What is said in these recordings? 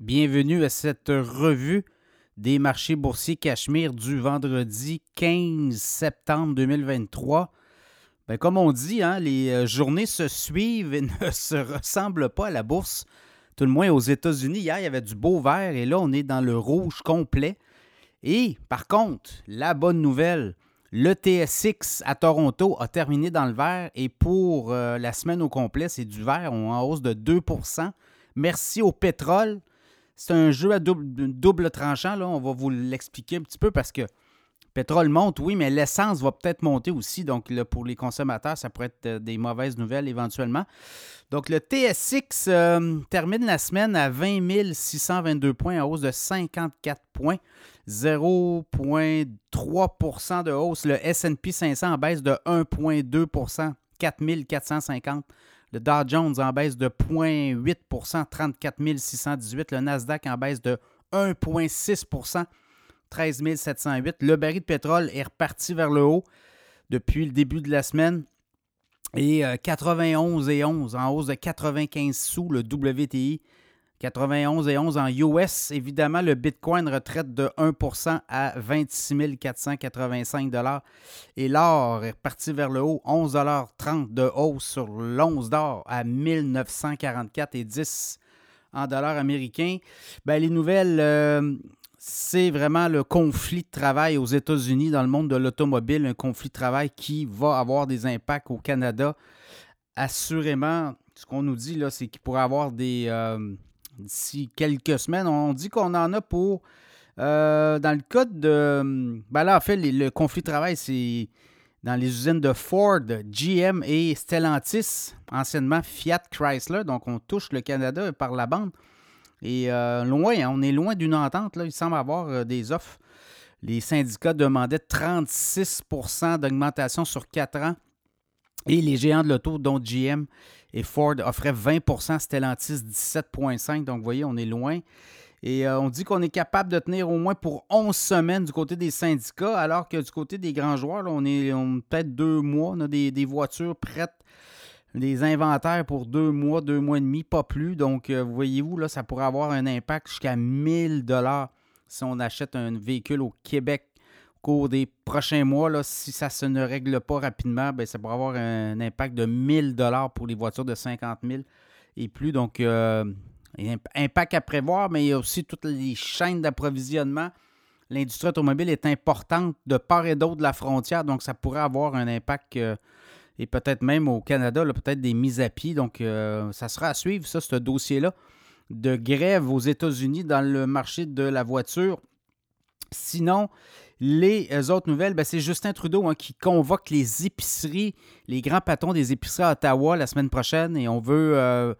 Bienvenue à cette revue des marchés boursiers Cachemire du vendredi 15 septembre 2023. Ben, comme on dit, hein, les euh, journées se suivent et ne se ressemblent pas à la bourse. Tout le moins aux États-Unis, hier, il y avait du beau vert et là, on est dans le rouge complet. Et par contre, la bonne nouvelle, le TSX à Toronto a terminé dans le vert et pour euh, la semaine au complet, c'est du vert en hausse de 2% Merci au pétrole. C'est un jeu à double, tranchant. On va vous l'expliquer un petit peu parce que le pétrole monte, oui, mais l'essence va peut-être monter aussi. Donc, pour les consommateurs, ça pourrait être euh, des mauvaises nouvelles éventuellement. Donc, le TSX euh, termine la semaine à 20 622 points, en hausse de 54 points. 0,3% de hausse. Le SP 500 en baisse de 1,2% 4 450 le Dow Jones en baisse de 0,8% 34 618. Le Nasdaq en baisse de 1,6% 13 708. Le baril de pétrole est reparti vers le haut depuis le début de la semaine. Et 91 euh, et 11 en hausse de 95 sous le WTI 91 et 11 en US. Évidemment, le Bitcoin retraite de 1 à 26 485 Et l'or est reparti vers le haut, 11,30 de hausse sur l'once d'or à 1944 et 10 en dollars américains. Ben, les nouvelles, euh, c'est vraiment le conflit de travail aux États-Unis dans le monde de l'automobile, un conflit de travail qui va avoir des impacts au Canada. Assurément, ce qu'on nous dit, là, c'est qu'il pourrait avoir des... Euh, d'ici quelques semaines. On dit qu'on en a pour. Euh, dans le cas de. Ben là, en fait, le conflit de travail, c'est dans les usines de Ford, GM et Stellantis, anciennement Fiat Chrysler. Donc, on touche le Canada par la bande. Et euh, loin, hein, on est loin d'une entente. Là. Il semble avoir euh, des offres. Les syndicats demandaient 36% d'augmentation sur 4 ans. Et les géants de l'auto, dont GM et Ford offrait 20% Stellantis 17,5 Donc, vous voyez, on est loin. Et euh, on dit qu'on est capable de tenir au moins pour 11 semaines du côté des syndicats, alors que du côté des grands joueurs, on est peut-être deux mois. On a des, voitures prêtes, des inventaires pour deux mois, deux mois et demi, pas plus. Donc, euh, voyez-vous, là, ça pourrait avoir un impact jusqu'à 1000 dollars si on achète un véhicule au Québec cours des prochains mois, là, si ça se ne règle pas rapidement, bien, ça pourrait avoir un impact de 1000 dollars pour les voitures de 50 000 et plus. Donc, euh, impact à prévoir, mais il y a aussi toutes les chaînes d'approvisionnement. L'industrie automobile est importante de part et d'autre de la frontière, donc ça pourrait avoir un impact, euh, et peut-être même au Canada, peut-être des mises à pied. Donc, euh, ça sera à suivre, ça, ce dossier-là, de grève aux États-Unis dans le marché de la voiture. Sinon, les euh, autres nouvelles, ben, c'est Justin Trudeau hein, qui convoque les épiceries, les grands patrons des épiceries à Ottawa la semaine prochaine et on veut, euh,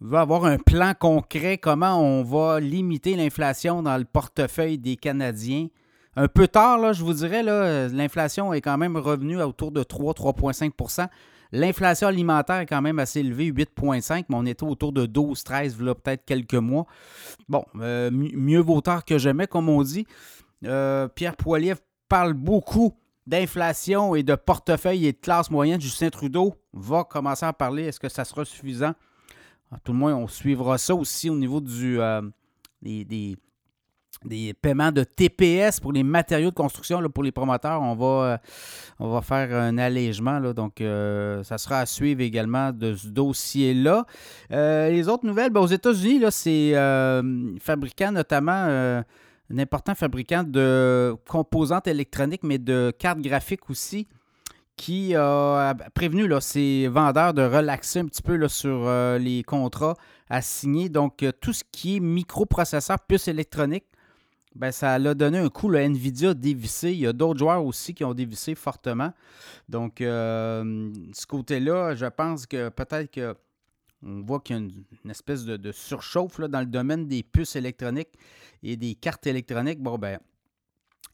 veut avoir un plan concret comment on va limiter l'inflation dans le portefeuille des Canadiens. Un peu tard, là, je vous dirais, l'inflation est quand même revenue à autour de 3-3,5% L'inflation alimentaire est quand même assez élevée, 8,5%, mais on était autour de 12-13, peut-être quelques mois. Bon, euh, mieux vaut tard que jamais, comme on dit. Euh, Pierre Poilievre parle beaucoup d'inflation et de portefeuille et de classe moyenne. Justin Trudeau va commencer à parler. Est-ce que ça sera suffisant? À tout le moins, on suivra ça aussi au niveau du, euh, des, paiements de TPS pour les matériaux de construction pour les promoteurs. On va, euh, on va faire un allègement. donc, ça sera à suivre également de ce dossier-là. les autres nouvelles, ben, aux États-Unis, c'est fabricants notamment un important fabricant de composantes électroniques, mais de cartes graphiques aussi, qui a prévenu là, ses vendeurs de relaxer un petit peu là, sur euh, les contrats à signer. Donc, euh, tout ce qui est microprocesseur, puces électroniques, ben, ça l'a donné un coup. Le Nvidia a dévissé. Il y a d'autres joueurs aussi qui ont dévissé fortement. Donc, euh, ce côté-là, je pense que peut-être que on voit qu'il y a une, espèce de, surchauffe là, dans le domaine des puces électroniques et des cartes électroniques. Bon, ben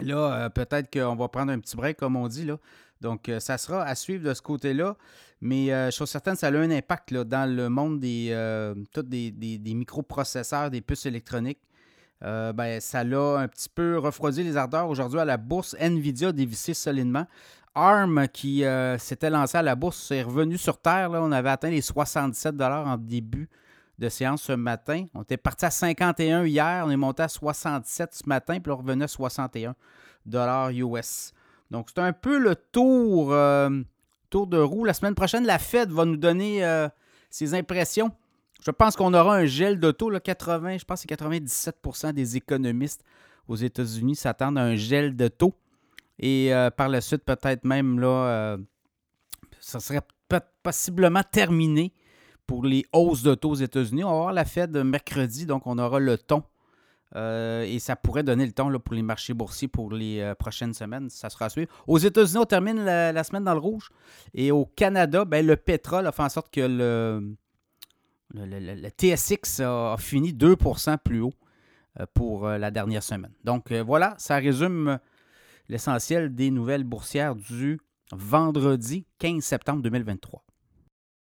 là, euh, peut-être qu'on va prendre un petit break, comme on dit. Là. Donc, euh, ça sera à suivre de ce côté-là. Mais euh, je suis certain que ça a un impact là, dans le monde des, des, des, microprocesseurs, des puces électroniques. ben, ça l'a un petit peu refroidi les ardeurs. Aujourd'hui, à la bourse, Nvidia a dévissé solidement. ARM, qui s'était lancé à la bourse, est revenu sur terre. On avait atteint les 67 en début de séance ce matin. On était parti à 51 hier, on est monté à 67 ce matin, puis on revenait à 61 dollars US. Donc, c'est un peu le tour, euh, tour de roue. La semaine prochaine, la Fed va nous donner euh, ses impressions. Je pense qu'on aura un gel d'auto. 80, je pense que c'est 97% des économistes aux États-Unis s'attendent à un gel de taux. Et euh, par la suite, peut-être même là, ça serait possiblement terminé pour les hausses de taux aux États-Unis. On va voir la Fed mercredi, donc on aura le ton. Euh, et ça pourrait donner le ton pour les marchés boursiers pour les euh, prochaines semaines. Ça sera à suivre. Aux États-Unis, on termine la, semaine dans le rouge. Et au Canada, ben, le pétrole a fait en sorte que le, le, TSX a, fini 2% plus haut euh, pour la dernière semaine. Donc voilà, ça résume l'essentiel des nouvelles boursières du vendredi 15 septembre 2023.